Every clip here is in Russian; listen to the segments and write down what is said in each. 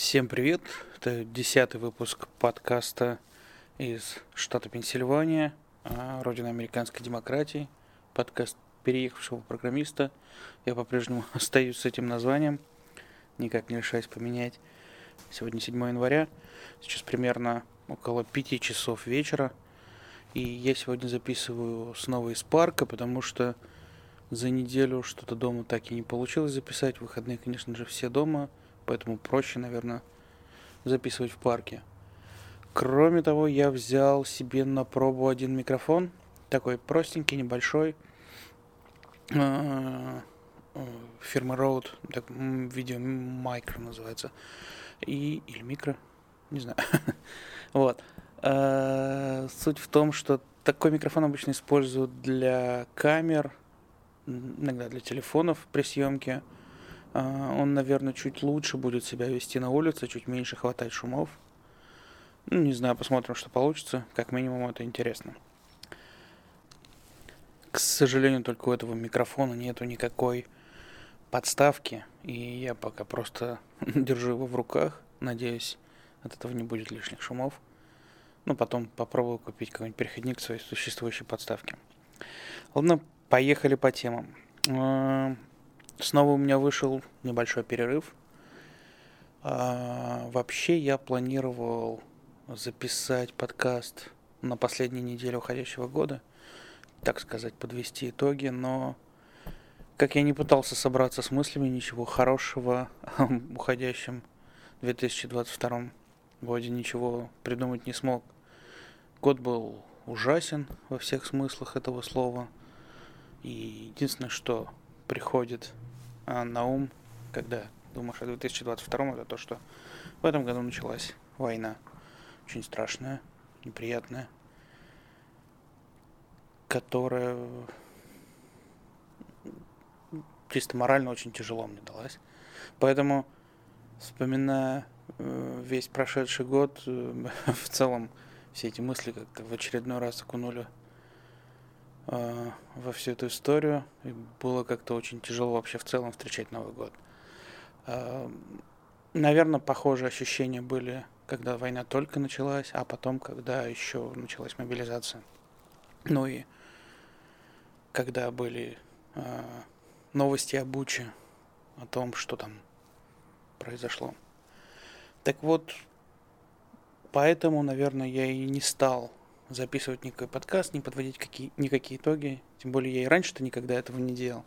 Всем привет! Это десятый выпуск подкаста из штата Пенсильвания, а, родина американской демократии, подкаст переехавшего программиста. Я по-прежнему остаюсь с этим названием, никак не решаюсь поменять. Сегодня 7 января, сейчас примерно около 5 часов вечера, и я сегодня записываю снова из парка, потому что за неделю что-то дома так и не получилось записать. выходные, конечно же, все дома – поэтому проще, наверное, записывать в парке. Кроме того, я взял себе на пробу один микрофон, такой простенький, небольшой, а, фирмы Rode, так, видео микро называется, и, или микро, не знаю. вот. А, суть в том, что такой микрофон обычно используют для камер, иногда для телефонов при съемке, он, наверное, чуть лучше будет себя вести на улице, чуть меньше хватать шумов. Ну, не знаю, посмотрим, что получится. Как минимум, это интересно. К сожалению, только у этого микрофона нету никакой подставки, и я пока просто держу его в руках. Надеюсь, от этого не будет лишних шумов. Ну, потом попробую купить какой-нибудь переходник к своей существующей подставке. Ладно, поехали по темам. Снова у меня вышел небольшой перерыв. А, вообще я планировал записать подкаст на последней неделе уходящего года, так сказать, подвести итоги, но как я не пытался собраться с мыслями, ничего хорошего о уходящем 2022 годе ничего придумать не смог. Год был ужасен во всех смыслах этого слова. И единственное, что приходит на ум, когда думаешь о 2022, это то, что в этом году началась война. Очень страшная, неприятная, которая чисто морально очень тяжело мне далась. Поэтому, вспоминая э, весь прошедший год, э, в целом все эти мысли как-то в очередной раз окунули э, во всю эту историю. И было как-то очень тяжело вообще в целом встречать Новый год. Э, наверное, похожие ощущения были, когда война только началась, а потом, когда еще началась мобилизация. Ну и когда были э, новости о Буче, о том, что там произошло. Так вот, поэтому, наверное, я и не стал записывать никакой подкаст, не подводить какие, никакие итоги. Тем более я и раньше-то никогда этого не делал.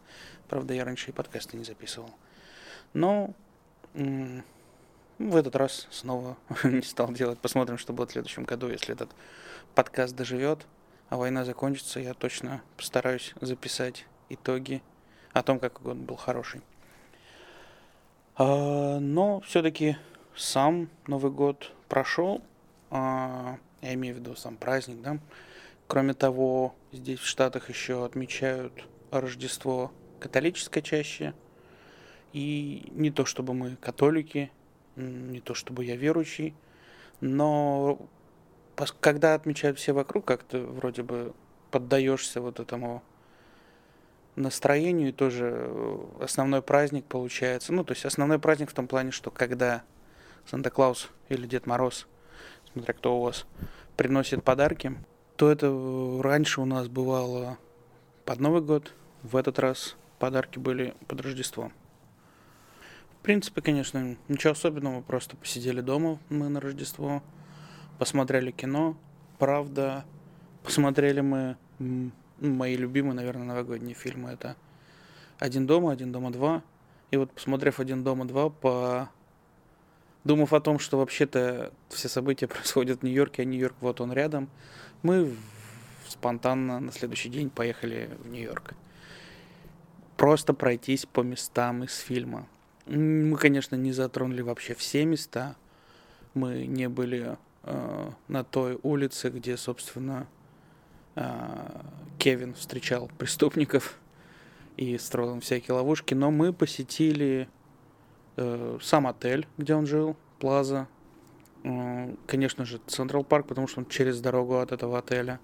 Правда, я раньше и подкасты не записывал. Но в этот раз снова не стал делать. Посмотрим, что будет в следующем году, если этот подкаст доживет, а война закончится. Я точно постараюсь записать итоги о том, как год был хороший. А, но все-таки сам Новый год прошел. Я имею в виду сам праздник, да. Кроме того, здесь в Штатах еще отмечают Рождество католическое чаще. И не то чтобы мы католики, не то чтобы я верующий, но когда отмечают все вокруг, как-то вроде бы поддаешься вот этому настроению, и тоже э, основной праздник получается. Ну, то есть основной праздник в том плане, что когда Санта-Клаус или Дед Мороз смотря кто у вас, приносит подарки, то это раньше у нас бывало под Новый год, в этот раз подарки были под Рождество. В принципе, конечно, ничего особенного, просто посидели дома мы на Рождество, посмотрели кино. Правда, посмотрели мы мои любимые, наверное, новогодние фильмы. Это «Один дома», «Один дома два». И вот посмотрев «Один дома два» по думав о том, что вообще-то все события происходят в Нью-Йорке, а Нью-Йорк вот он рядом, мы спонтанно на следующий день поехали в Нью-Йорк. Просто пройтись по местам из фильма. Мы, конечно, не затронули вообще все места. Мы не были э, на той улице, где, собственно, э, Кевин встречал преступников и строил всякие ловушки, но мы посетили сам отель, где он жил, Plaza. Э, конечно же, Central Park, потому что он через дорогу от этого отеля.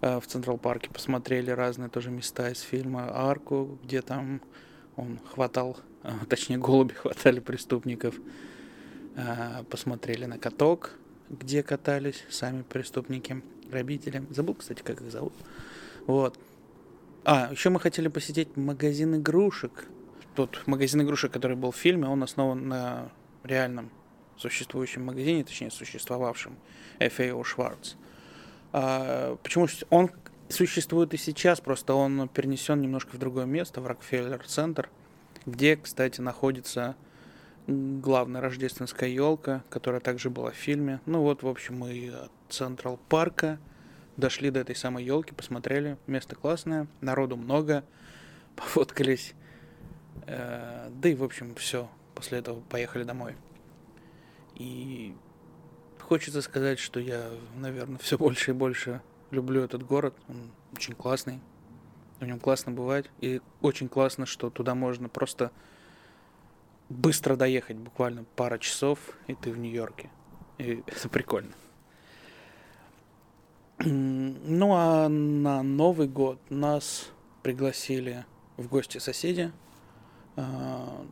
Э, в Central Park'е посмотрели разные тоже места из фильма Арку, где там он хватал, э, точнее голуби хватали преступников. а, посмотрели на каток, где катались сами преступники, грабители. Забыл, кстати, как их зовут. Вот. А, еще мы хотели посетить магазин игрушек. Тот магазин игрушек, который был в фильме, он основан на реальном существующем магазине, точнее, существовавшем FAO Schwartz. А, почему он существует и сейчас, просто он перенесен немножко в другое место, в Рокфеллер-центр, где, кстати, находится главная рождественская елка, которая также была в фильме. Ну вот, в общем, мы от Централ Парка дошли до этой самой елки, посмотрели. Место классное, народу много, пофоткались. Э, да и, в общем, все. После этого поехали домой. И хочется сказать, что я, наверное, все больше и больше люблю этот город. Он очень классный. В нем классно бывать. И очень классно, что туда можно просто быстро доехать, буквально пара часов, и ты в Нью-Йорке. И это прикольно. Ну а на Новый год нас пригласили в гости соседи. А,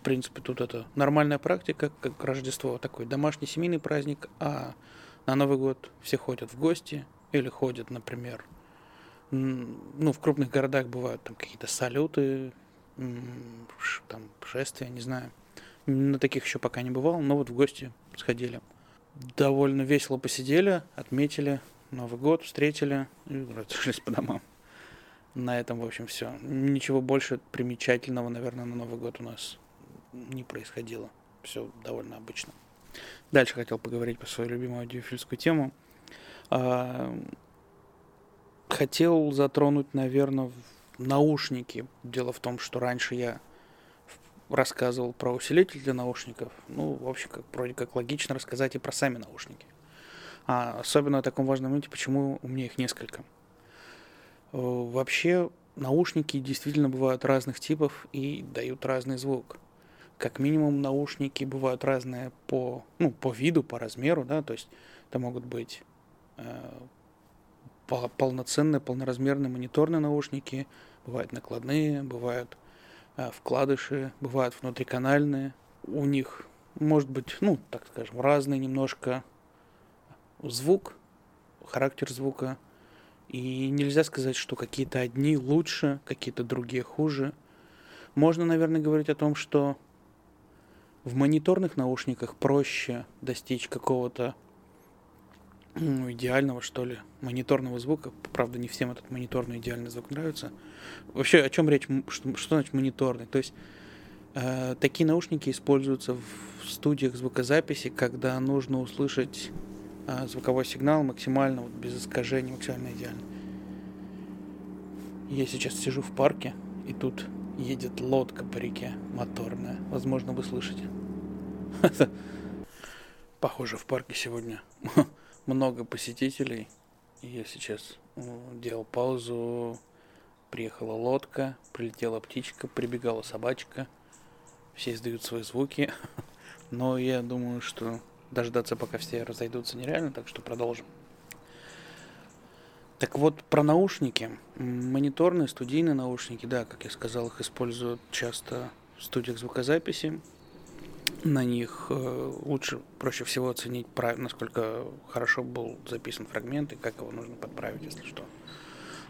в принципе, тут это нормальная практика, как Рождество, такой домашний семейный праздник, а на Новый год все ходят в гости или ходят, например, ну, в крупных городах бывают там какие-то салюты, там шествия, не знаю. На таких еще пока не бывал, но вот в гости сходили. Довольно весело посидели, отметили Новый год, встретили и разошлись по домам. На этом, в общем, все. Ничего больше примечательного, наверное, на Новый год у нас не происходило. Все довольно обычно. Дальше хотел поговорить по свою любимую аудиофильскую тему. А, хотел затронуть, наверное, наушники. Дело в том, что раньше я рассказывал про усилитель для наушников. Ну, в общем, как, вроде как логично рассказать и про сами наушники. А особенно о таком важном моменте, почему у меня их несколько. Э, вообще, наушники действительно бывают разных типов и дают разный звук. Как минимум, наушники бывают разные по, ну, по виду, по размеру, да, то есть это могут быть э, полноценные, полноразмерные мониторные наушники, бывают накладные, бывают э, вкладыши, бывают внутриканальные. У них может быть, ну, так скажем, разный немножко звук, характер звука. И нельзя сказать, что какие-то одни лучше, какие-то другие хуже. Можно, наверное, говорить о том, что в мониторных наушниках проще достичь какого-то ну, идеального, что ли, мониторного звука. Правда, не всем этот мониторный идеальный звук нравится. Вообще, о чем речь? Что, что значит мониторный? То есть, э, такие наушники используются в студиях звукозаписи, когда нужно услышать звуковой сигнал максимально, вот, без искажений, максимально идеально. Я сейчас сижу в парке, и тут едет лодка по реке моторная. Возможно, вы слышите. Похоже, в парке сегодня много посетителей. Я сейчас делал паузу, приехала лодка, прилетела птичка, прибегала собачка. Все издают свои звуки. Но я думаю, что дождаться, пока все разойдутся, нереально, так что продолжим. Так вот, про наушники. Мониторные, студийные наушники, да, как я сказал, их используют часто в студиях звукозаписи на них э, лучше, проще всего оценить, насколько хорошо был записан фрагмент и как его нужно подправить, если что.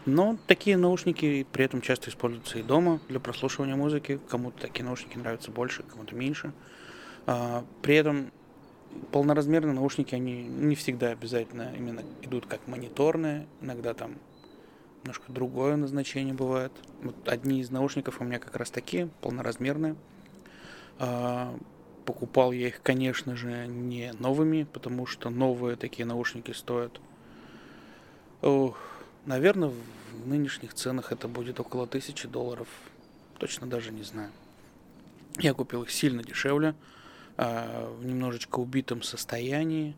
Но такие наушники при этом часто используются и дома для прослушивания музыки. Кому-то такие наушники нравятся больше, кому-то меньше. А, при этом полноразмерные наушники, они не всегда обязательно именно идут как мониторные. Иногда там немножко другое назначение бывает. Вот одни из наушников у меня как раз такие, полноразмерные. А, Покупал я их, конечно же, не новыми, потому что новые такие наушники стоят, ох, наверное, в нынешних ценах это будет около тысячи долларов. Точно даже не знаю. Я купил их сильно дешевле, в немножечко убитом состоянии.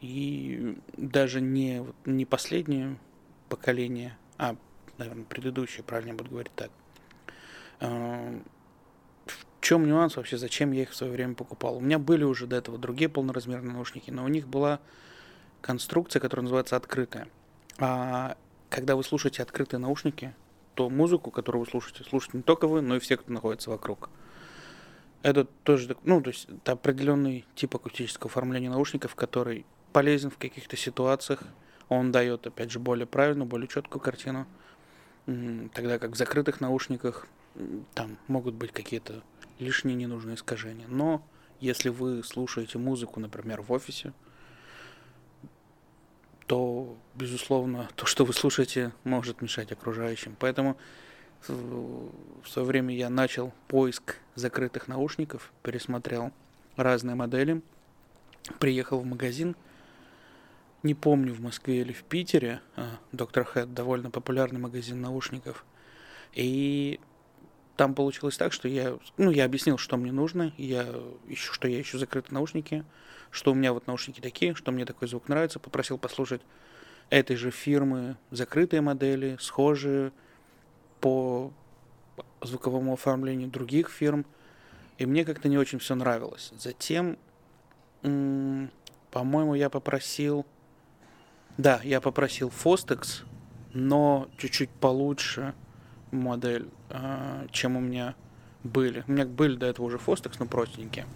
И даже не, не последнее поколение, а, наверное, предыдущее, правильно буду говорить так а, в чем нюанс вообще, зачем я их в свое время покупал? У меня были уже до этого другие полноразмерные наушники, но у них была конструкция, которая называется открытая. А когда вы слушаете открытые наушники, то музыку, которую вы слушаете, слушаете не только вы, но и все, кто находится вокруг. Это тоже, ну, то есть это определенный тип акустического оформления наушников, который полезен в каких-то ситуациях. Он дает, опять же, более правильную, более четкую картину. Тогда как в закрытых наушниках там могут быть какие-то лишние ненужные искажения. Но если вы слушаете музыку, например, в офисе, то, безусловно, то, что вы слушаете, может мешать окружающим. Поэтому в свое время я начал поиск закрытых наушников, пересмотрел разные модели, приехал в магазин, не помню, в Москве или в Питере, Доктор Хэт, довольно популярный магазин наушников, и там получилось так, что я, ну, я объяснил, что мне нужно, я ищу, что я ищу закрытые наушники, что у меня вот наушники такие, что мне такой звук нравится, попросил послушать этой же фирмы закрытые модели, схожие по звуковому оформлению других фирм, и мне как-то не очень все нравилось. Затем, по-моему, я попросил, да, я попросил Fostex, но чуть-чуть получше модель, а, чем у меня были. У меня были до этого уже Fostex, но простенькие.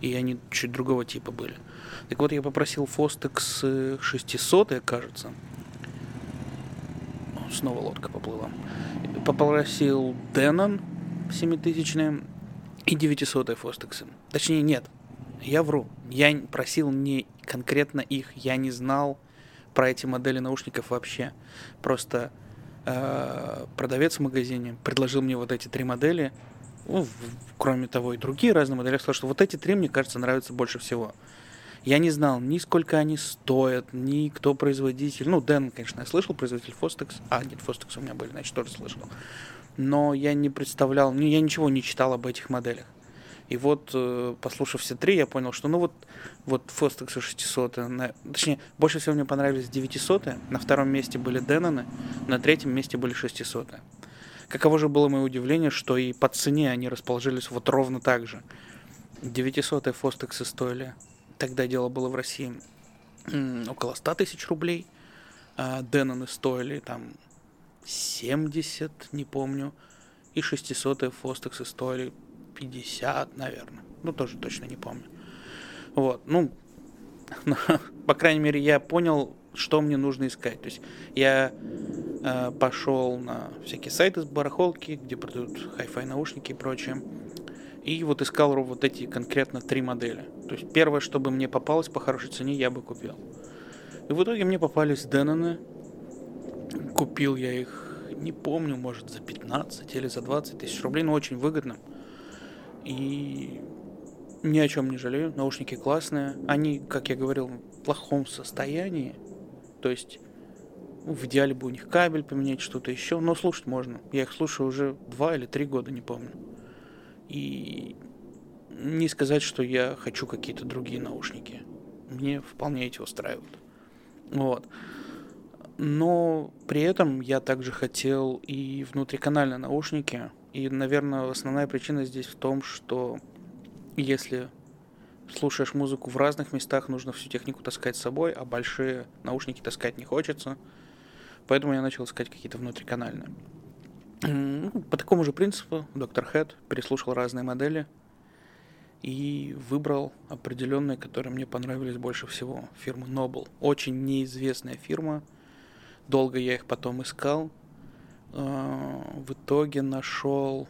И они чуть другого типа были. Так вот, я попросил Fostex 600, кажется. Снова лодка поплыла. Попросил Denon 7000 и 900 Fostex. Точнее, нет. Я вру. Я просил не конкретно их. Я не знал про эти модели наушников вообще. Просто Э, продавец в магазине предложил мне вот эти три модели, ну, кроме того и другие разные модели, я сказал, что вот эти три, мне кажется, нравятся больше всего. Я не знал ни сколько они стоят, ни кто производитель. Ну, Дэн, конечно, я слышал, производитель Fostex. А, нет, Fostex у меня были, значит, тоже слышал. Но я не представлял, я ничего не читал об этих моделях. И вот, э, послушав все три, я понял, что ну вот, вот Fostex 600, на, точнее, больше всего мне понравились 900, на втором месте были Деноны, на третьем месте были 600. Каково же было мое удивление, что и по цене они расположились вот ровно так же. 900 Fostex стоили, тогда дело было в России, около 100 тысяч рублей, а Деноны стоили там 70, не помню, и 600 Fostex стоили 50, наверное. Ну, тоже точно не помню. Вот, ну, по крайней мере, я понял, что мне нужно искать. То есть я э, пошел на всякие сайты с барахолки, где продают Hi-Fi наушники и прочее. И вот искал вот эти конкретно три модели. То есть первое, чтобы мне попалось по хорошей цене, я бы купил. И в итоге мне попались Деноны. Купил я их, не помню, может за 15 или за 20 тысяч рублей, но очень выгодно. И ни о чем не жалею. Наушники классные. Они, как я говорил, в плохом состоянии. То есть в идеале бы у них кабель поменять, что-то еще. Но слушать можно. Я их слушаю уже два или три года, не помню. И не сказать, что я хочу какие-то другие наушники. Мне вполне эти устраивают. Вот. Но при этом я также хотел и внутриканальные наушники, и, наверное, основная причина здесь в том, что если слушаешь музыку в разных местах, нужно всю технику таскать с собой, а большие наушники таскать не хочется. Поэтому я начал искать какие-то внутриканальные. Ну, по такому же принципу доктор Хэт переслушал разные модели и выбрал определенные, которые мне понравились больше всего. Фирма Noble. Очень неизвестная фирма. Долго я их потом искал, Э, в итоге нашел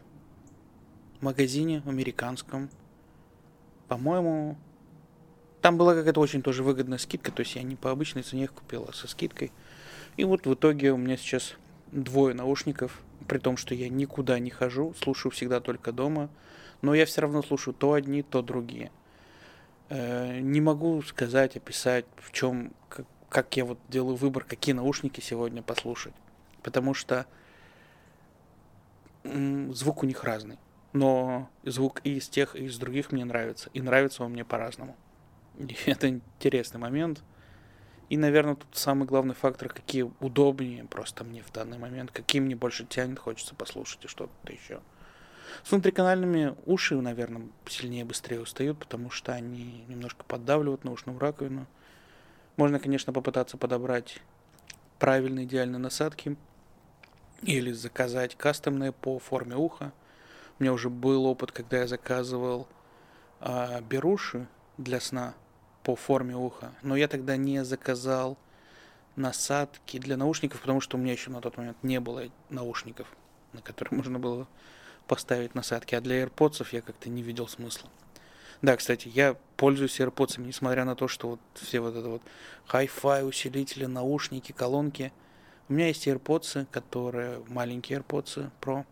в магазине американском. По-моему, там была какая-то очень тоже выгодная скидка, то есть я не по обычной цене их купил, а со скидкой. И вот в итоге у меня сейчас двое наушников, при том, что я никуда не хожу, слушаю всегда только дома, но я все равно слушаю то одни, то другие. Э, не могу сказать, описать, в чем, как, как я вот делаю выбор, какие наушники сегодня послушать. Потому что звук у них разный. Но звук и из тех, и из других мне нравится. И нравится он мне по-разному. Это интересный момент. И, наверное, тут самый главный фактор, какие удобнее просто мне в данный момент, какие мне больше тянет, хочется послушать и что-то еще. С внутриканальными уши, наверное, сильнее быстрее устают, потому что они немножко поддавливают на ушную раковину. Можно, конечно, попытаться подобрать правильные идеальные насадки, или заказать кастомные по форме уха. У меня уже был опыт, когда я заказывал э, беруши для сна по форме уха, но я тогда не заказал насадки для наушников, потому что у меня еще на тот момент не было наушников, на которые можно было поставить насадки, а для AirPods я как-то не видел смысла. Да, кстати, я пользуюсь AirPods, несмотря на то, что вот все вот это вот Hi-Fi, усилители, наушники, колонки. У меня есть AirPods, которые маленькие AirPods Pro,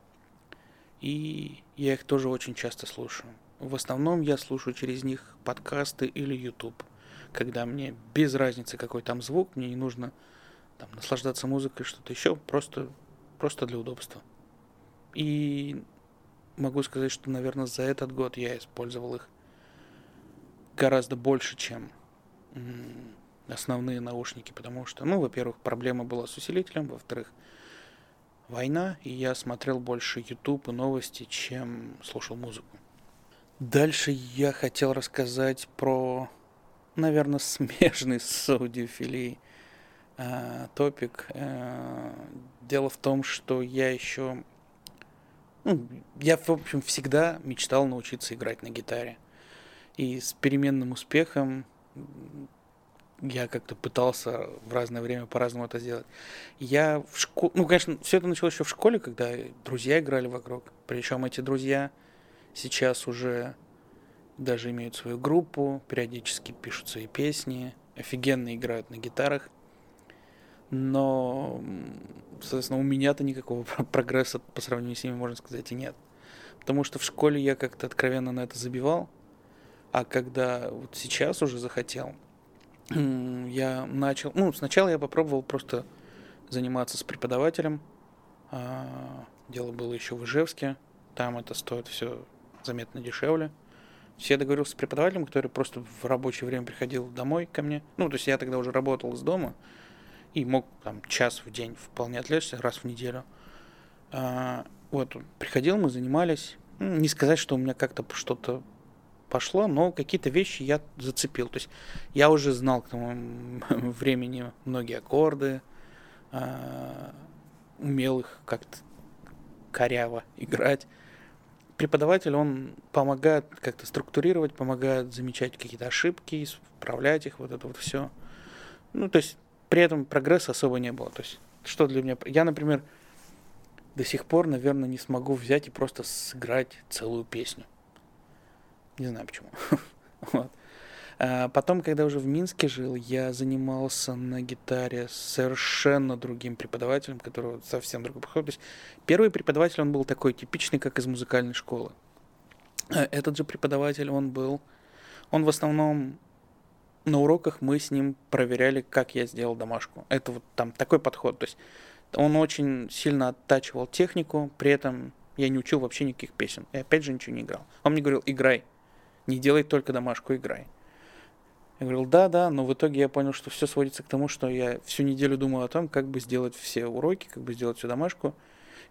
и я их тоже очень часто слушаю. В основном я слушаю через них подкасты или YouTube, когда мне без разницы, какой там звук, мне не нужно там, наслаждаться музыкой, что-то еще, просто, просто для удобства. И могу сказать, что, наверное, за этот год я использовал их гораздо больше, чем основные наушники, потому что, ну, во-первых, проблема была с усилителем, во-вторых, война, и я смотрел больше YouTube и новости, чем слушал музыку. Дальше я хотел рассказать про, наверное, смежный с аудиофилией э, топик. Э, дело в том, что я еще... Ну, я, в общем, всегда мечтал научиться играть на гитаре. И с переменным успехом я как-то пытался в разное время по-разному это сделать. Я в школе... Ну, конечно, все это началось еще в школе, когда друзья играли вокруг. Причем эти друзья сейчас уже даже имеют свою группу, периодически пишут свои песни, офигенно играют на гитарах. Но, соответственно, у меня-то никакого прогресса по сравнению с ними, можно сказать, и нет. Потому что в школе я как-то откровенно на это забивал, а когда вот сейчас уже захотел, я начал... Ну, сначала я попробовал просто заниматься с преподавателем. А, дело было еще в Ижевске. Там это стоит все заметно дешевле. Я договорился с преподавателем, который просто в рабочее время приходил домой ко мне. Ну, то есть я тогда уже работал из дома и мог там час в день вполне отвлечься, раз в неделю. А, вот, приходил, мы занимались. Ну, не сказать, что у меня как-то что-то пошло, но какие-то вещи я зацепил. То есть я уже знал к тому времени многие аккорды, а, умел их как-то коряво играть. Преподаватель, он помогает как-то структурировать, помогает замечать какие-то ошибки, исправлять их, вот это вот все. Ну, то есть при этом прогресса особо не было. То есть что для меня... Я, например, до сих пор, наверное, не смогу взять и просто сыграть целую песню. Не знаю почему. вот. А потом, когда уже в Минске жил, я занимался на гитаре с совершенно другим преподавателем, которого совсем другой подход. То есть первый преподаватель, он был такой типичный, как из музыкальной школы. А этот же преподаватель, он был... Он в основном на уроках мы с ним проверяли, как я сделал домашку. Это вот там такой подход. То есть он очень сильно оттачивал технику, при этом я не учил вообще никаких песен. И опять же ничего не играл. Он мне говорил, играй. Не делай только домашку, играй. Я говорил, да, да, но в итоге я понял, что все сводится к тому, что я всю неделю думал о том, как бы сделать все уроки, как бы сделать всю домашку.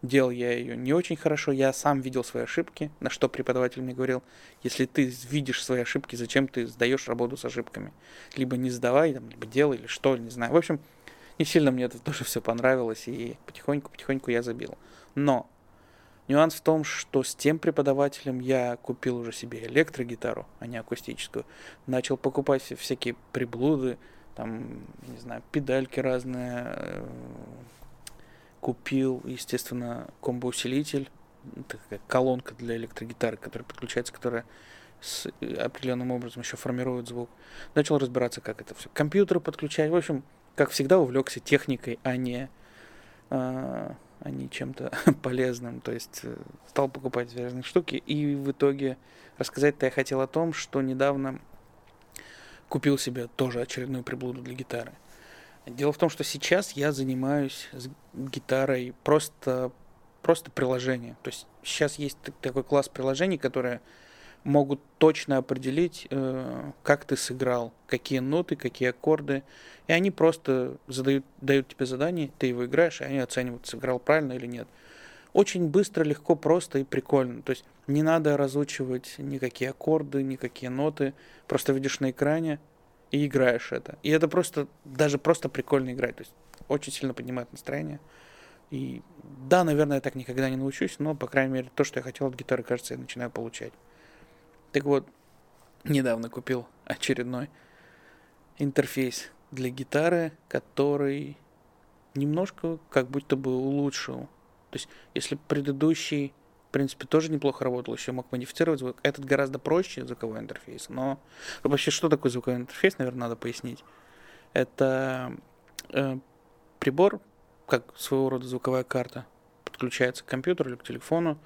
Делал я ее не очень хорошо, я сам видел свои ошибки, на что преподаватель мне говорил, если ты видишь свои ошибки, зачем ты сдаешь работу с ошибками? Либо не сдавай, там, либо делай, или что, не знаю. В общем, не сильно мне это тоже все понравилось, и потихоньку-потихоньку я забил. Но Нюанс в том, что с тем преподавателем я купил уже себе электрогитару, а не акустическую. Начал покупать всякие приблуды, там, не знаю, педальки разные. Э, купил, естественно, комбоусилитель, такая колонка для электрогитары, которая подключается, которая с определенным образом еще формирует звук. Начал разбираться, как это все. Компьютеры подключать. В общем, как всегда, увлекся техникой, а не а, а не чем-то полезным. То есть э, стал покупать разные штуки. И в итоге рассказать-то я хотел о том, что недавно купил себе тоже очередную приблуду для гитары. Дело в том, что сейчас я занимаюсь с гитарой просто, просто приложение. То есть сейчас есть такой класс приложений, которые могут точно определить, э, как ты сыграл, какие ноты, какие аккорды. И они просто задают, дают тебе задание, ты его играешь, и они оценивают, сыграл правильно или нет. Очень быстро, легко, просто и прикольно. То есть не надо разучивать никакие аккорды, никакие ноты. Просто видишь на экране и играешь это. И это просто, даже просто прикольно играть. То есть очень сильно поднимает настроение. И да, наверное, я так никогда не научусь, но, по крайней мере, то, что я хотел от гитары, кажется, я начинаю получать. Так вот, недавно купил очередной интерфейс для гитары, который немножко как будто бы улучшил. То есть, если предыдущий, в принципе, тоже неплохо работал, еще мог модифицировать звук, этот гораздо проще звуковой интерфейс. Но вообще, что такое звуковой интерфейс, наверное, надо пояснить. Это э, прибор, как своего рода звуковая карта, подключается к компьютеру или к телефону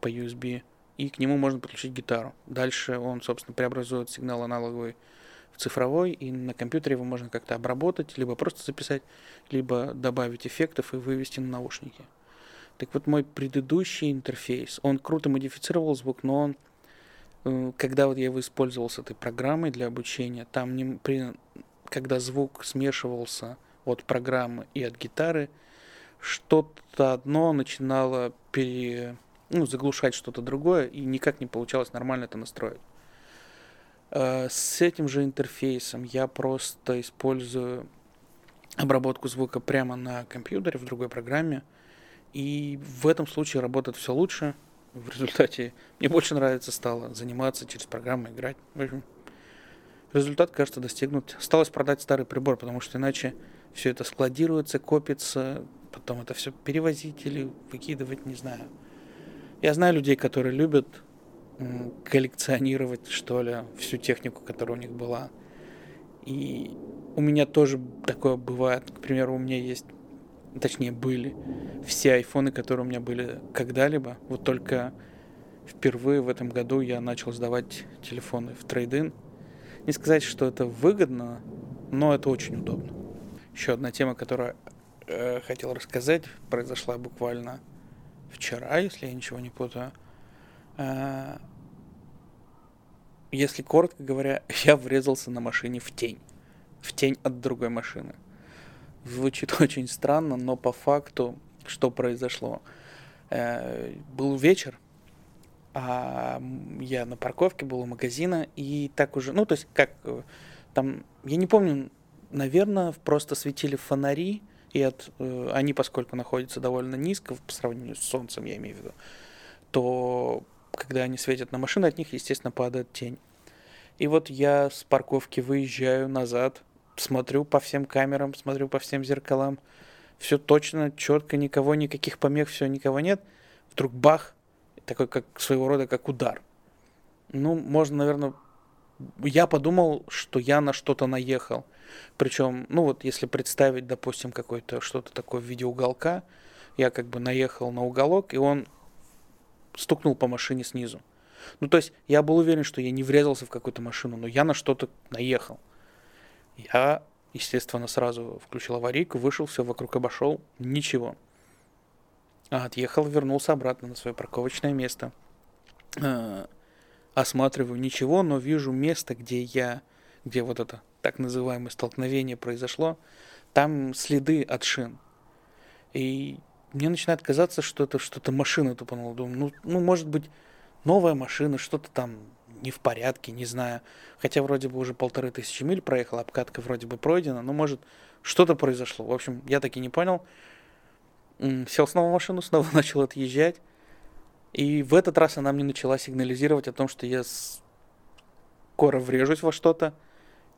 по USB, и к нему можно подключить гитару. Дальше он, собственно, преобразует сигнал аналоговый в цифровой, и на компьютере его можно как-то обработать, либо просто записать, либо добавить эффектов и вывести на наушники. Так вот, мой предыдущий интерфейс, он круто модифицировал звук, но он, э, когда вот я его использовал с этой программой для обучения, там не, при, когда звук смешивался от программы и от гитары, что-то одно начинало пере, ну, заглушать что-то другое, и никак не получалось нормально это настроить. Э, с этим же интерфейсом я просто использую обработку звука прямо на компьютере в другой программе. И в этом случае работает все лучше. В результате мне больше нравится стало заниматься через программу, играть. В общем, результат, кажется, достигнут. Осталось продать старый прибор, потому что иначе все это складируется, копится, потом это все перевозить или выкидывать, не знаю. Я знаю людей, которые любят коллекционировать, что ли, всю технику, которая у них была. И у меня тоже такое бывает. К примеру, у меня есть, точнее, были все айфоны, которые у меня были когда-либо. Вот только впервые в этом году я начал сдавать телефоны в трейдин. Не сказать, что это выгодно, но это очень удобно. Еще одна тема, которую э, хотел рассказать, произошла буквально вчера, если я ничего не путаю. Э, если коротко говоря, я врезался на машине в тень. В тень от другой машины. Звучит очень странно, но по факту, что произошло? Э, был вечер, а я на парковке был у магазина, и так уже, ну, то есть, как э, там, я не помню, наверное, просто светили фонари, и от, э, они, поскольку находятся довольно низко по сравнению с солнцем, я имею в виду, то когда они светят на машины, от них, естественно, падает тень. И вот я с парковки выезжаю назад, смотрю по всем камерам, смотрю по всем зеркалам. Все точно, четко, никого, никаких помех, все, никого нет. Вдруг бах, такой как своего рода как удар. Ну, можно, наверное, я подумал, что я на что-то наехал. Причем, ну вот, если представить, допустим, какое-то что-то такое в виде уголка, я как бы наехал на уголок, и он стукнул по машине снизу. Ну, то есть, я был уверен, что я не врезался в какую-то машину, но я на что-то наехал. Я, естественно, сразу включил аварийку, вышел, все вокруг обошел, ничего. А отъехал, вернулся обратно на свое парковочное место. А, осматриваю ничего, но вижу место, где я, где вот это так называемое столкновение произошло, там следы от шин. И мне начинает казаться, что это что-то машина тупанула. Думаю, ну, ну, может быть, новая машина, что-то там не в порядке, не знаю. Хотя вроде бы уже полторы тысячи миль проехал, обкатка вроде бы пройдена, но может что-то произошло. В общем, я таки не понял. Сел снова в машину, снова начал отъезжать. И в этот раз она мне начала сигнализировать о том, что я скоро врежусь во что-то.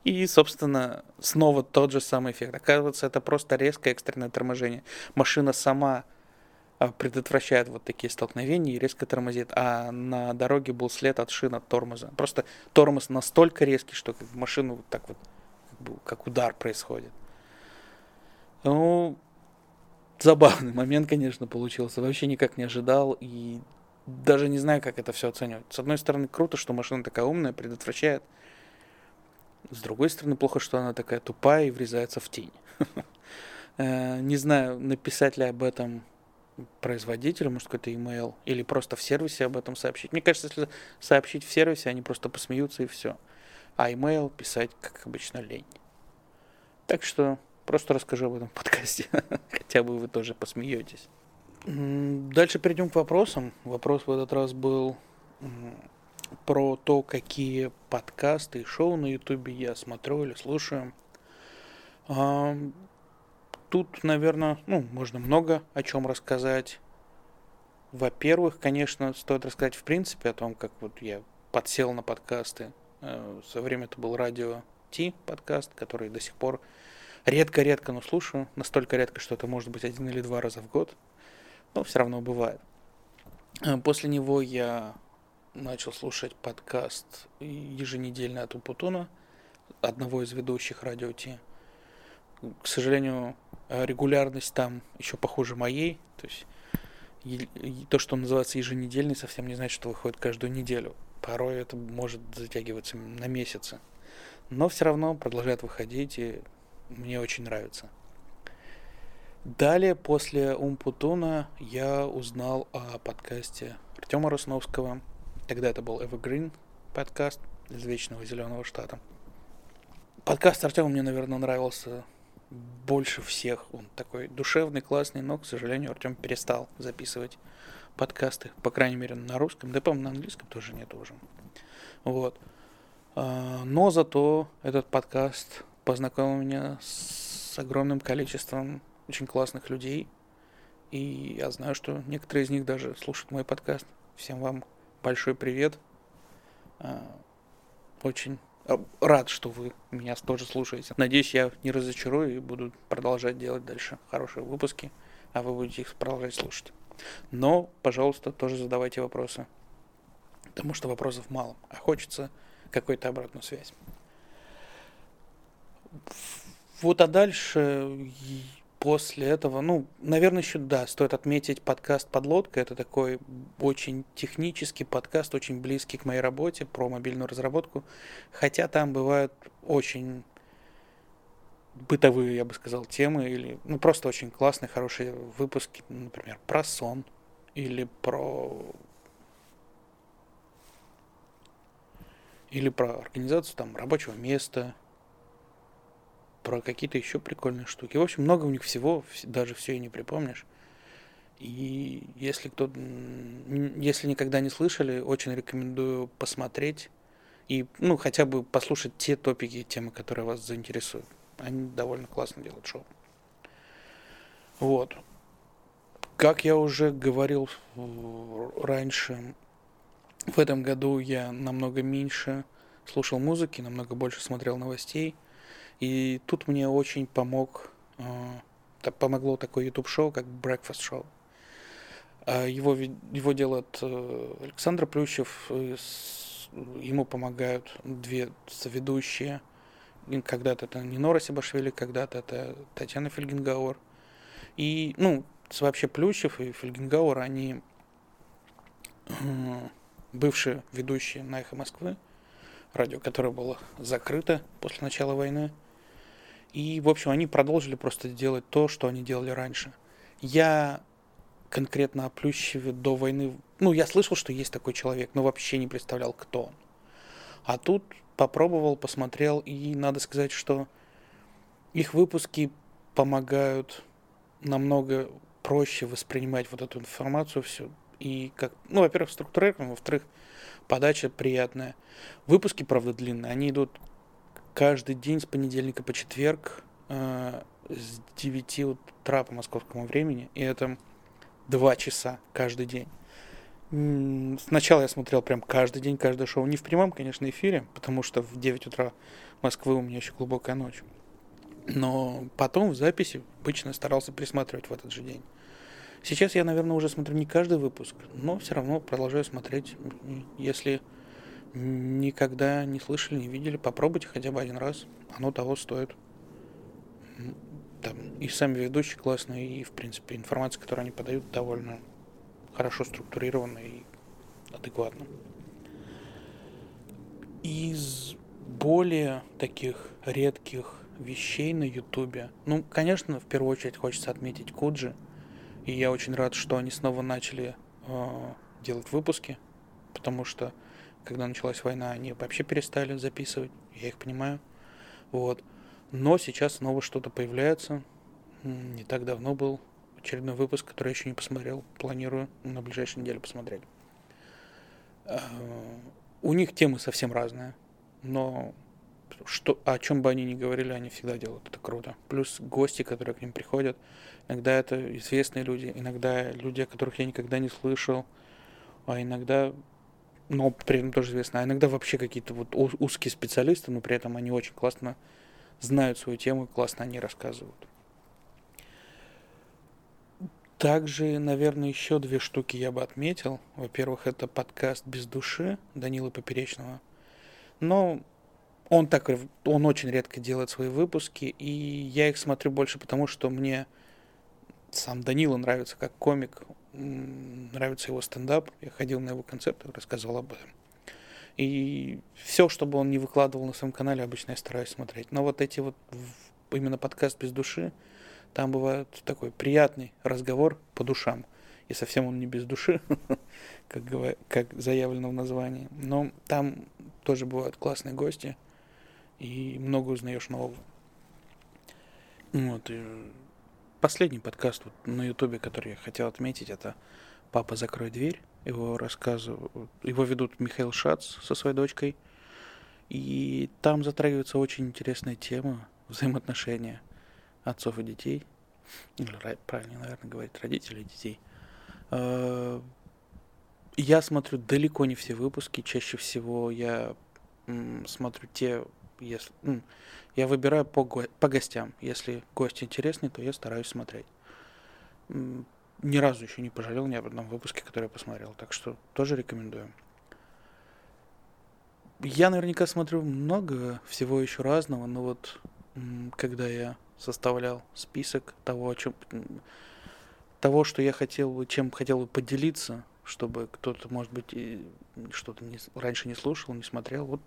И, собственно, снова тот же самый эффект. Оказывается, это просто резкое экстренное торможение. Машина сама а, предотвращает вот такие столкновения и резко тормозит. А на дороге был след от шин от тормоза. Просто тормоз настолько резкий, что машину вот так вот, как, бы, как удар происходит. Ну, забавный момент, конечно, получился. Вообще никак не ожидал и даже не знаю, как это все оценивать. С одной стороны, круто, что машина такая умная, предотвращает. С другой стороны, плохо, что она такая тупая и врезается в тень. Э, не знаю, написать ли об этом производителю, может, какой-то email, или просто в сервисе об этом сообщить. Мне кажется, если сообщить в сервисе, они просто посмеются и все. А email писать, как обычно, лень. Так что просто расскажу об этом в подкасте. Хотя бы вы тоже посмеетесь. Дальше перейдем к вопросам. Вопрос в этот раз был про то, какие подкасты и шоу на ютубе я смотрю или слушаю. тут, наверное, ну, можно много о чем рассказать. Во-первых, конечно, стоит рассказать в принципе о том, как вот я подсел на подкасты. Э, в свое время это был радио Ти подкаст, который до сих пор редко-редко, но слушаю. Настолько редко, что это может быть один или два раза в год. Но все равно бывает. Э, после него я начал слушать подкаст еженедельно от Упутуна, одного из ведущих радио Ти. К сожалению, регулярность там еще похуже моей. То есть то, что называется еженедельный, совсем не значит, что выходит каждую неделю. Порой это может затягиваться на месяцы. Но все равно продолжает выходить, и мне очень нравится. Далее, после Умпутуна, я узнал о подкасте Артема Росновского. Тогда это был Evergreen подкаст из Вечного Зеленого Штата. Подкаст Артема мне, наверное, нравился больше всех. Он такой душевный, классный, но, к сожалению, Артем перестал записывать подкасты, по крайней мере, на русском, да, по-моему, на английском тоже нет уже. Вот. А, но зато этот подкаст познакомил меня с огромным количеством очень классных людей. И я знаю, что некоторые из них даже слушают мой подкаст. Всем вам большой привет. А, очень Э, рад, что вы меня тоже слушаете. Надеюсь, я не разочарую и буду продолжать делать дальше хорошие выпуски, а вы будете их продолжать слушать. Но, пожалуйста, тоже задавайте вопросы. Потому что вопросов мало, а хочется какой-то обратную связь. Вот а дальше после этого, ну, наверное, еще, да, стоит отметить подкаст «Подлодка». Это такой очень технический подкаст, очень близкий к моей работе про мобильную разработку. Хотя там бывают очень бытовые, я бы сказал, темы или, ну, просто очень классные, хорошие выпуски, например, про сон или про или про организацию там рабочего места, про какие-то еще прикольные штуки. В общем, много у них всего, даже все и не припомнишь. И если кто если никогда не слышали, очень рекомендую посмотреть и, ну, хотя бы послушать те топики и темы, которые вас заинтересуют. Они довольно классно делают шоу. Вот. Как я уже говорил раньше, в этом году я намного меньше слушал музыки, намного больше смотрел новостей – и тут мне очень помог, э, помогло такое YouTube-шоу, как Breakfast Show. А его, его делает э, Александр Плющев, ему помогают две соведущие. Когда-то это Нинора Себашвили, когда-то это Татьяна Фельгенгауэр. И, ну, вообще Плющев и Фельгенгауэр, они э, бывшие ведущие на «Эхо Москвы», радио, которое было закрыто после начала войны. И, в общем, они продолжили просто делать то, что они делали раньше. Я конкретно о Плющеве до войны... Ну, я слышал, что есть такой человек, но вообще не представлял, кто он. А тут попробовал, посмотрел, и надо сказать, что их выпуски помогают намного проще воспринимать вот эту информацию всю. И как, ну, во-первых, структурировано, во-вторых, подача приятная. Выпуски, правда, длинные, они идут каждый день с понедельника по четверг э, с 9 утра по московскому времени, и это 2 часа каждый день. Сначала я смотрел прям каждый день, каждое шоу. Не в прямом, конечно, эфире, потому что в 9 утра Москвы у меня еще глубокая ночь. Но потом в записи обычно старался присматривать в этот же день. Сейчас я, наверное, уже смотрю не каждый выпуск, но все равно продолжаю смотреть, если никогда не слышали, не видели, попробуйте хотя бы один раз. Оно того стоит. Там и сами ведущие классные, и, в принципе, информация, которую они подают, довольно хорошо структурирована и адекватно. Из более таких редких вещей на Ютубе, ну, конечно, в первую очередь хочется отметить Куджи, и я очень рад, что они снова начали э, делать выпуски, потому что когда началась война, они вообще перестали записывать, я их понимаю. Вот. Но сейчас снова что-то появляется. Не так давно был очередной выпуск, который я еще не посмотрел. Планирую на ближайшей неделе посмотреть. А, у них темы совсем разные, но что, о чем бы они ни говорили, они всегда делают это круто. Плюс гости, которые к ним приходят, иногда это известные люди, иногда люди, о которых я никогда не слышал, а иногда, но при этом тоже известно, а иногда вообще какие-то вот узкие специалисты, но при этом они очень классно знают свою тему, классно они рассказывают. Также, наверное, еще две штуки я бы отметил. Во-первых, это подкаст «Без души» Данилы Поперечного. Но он так, он очень редко делает свои выпуски, и я их смотрю больше потому, что мне сам Данила нравится как комик, нравится его стендап. Я ходил на его концерты, рассказывал об этом. И все, чтобы он не выкладывал на своем канале, обычно я стараюсь смотреть. Но вот эти вот именно подкаст без души, там бывает такой приятный разговор по душам. И совсем он не без души, как, как заявлено в названии. Но там тоже бывают классные гости, и много узнаешь нового. Вот, и последний подкаст вот на Ютубе, который я хотел отметить, это «Папа, закрой дверь». Его рассказывают, его ведут Михаил Шац со своей дочкой. И там затрагивается очень интересная тема взаимоотношения отцов и детей. Или правильно, наверное, говорить, родителей и детей. А, я смотрю далеко не все выпуски. Чаще всего я смотрю те, если, я выбираю по, по гостям. Если гость интересный, то я стараюсь смотреть ни разу еще не пожалел ни об одном выпуске, который я посмотрел. Так что тоже рекомендую. Я наверняка смотрю много всего еще разного, но вот когда я составлял список того, о чем того, что я хотел бы, чем хотел бы поделиться, чтобы кто-то, может быть, что-то не, раньше не слушал, не смотрел. Вот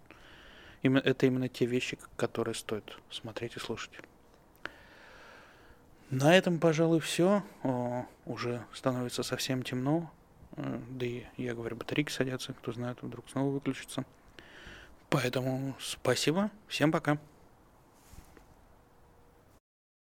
именно, это именно те вещи, которые стоит смотреть и слушать. На этом, пожалуй, все. Уже становится совсем темно. Э, да и, я говорю, батарейки садятся. Кто знает, вдруг снова выключится. Поэтому спасибо. Всем пока.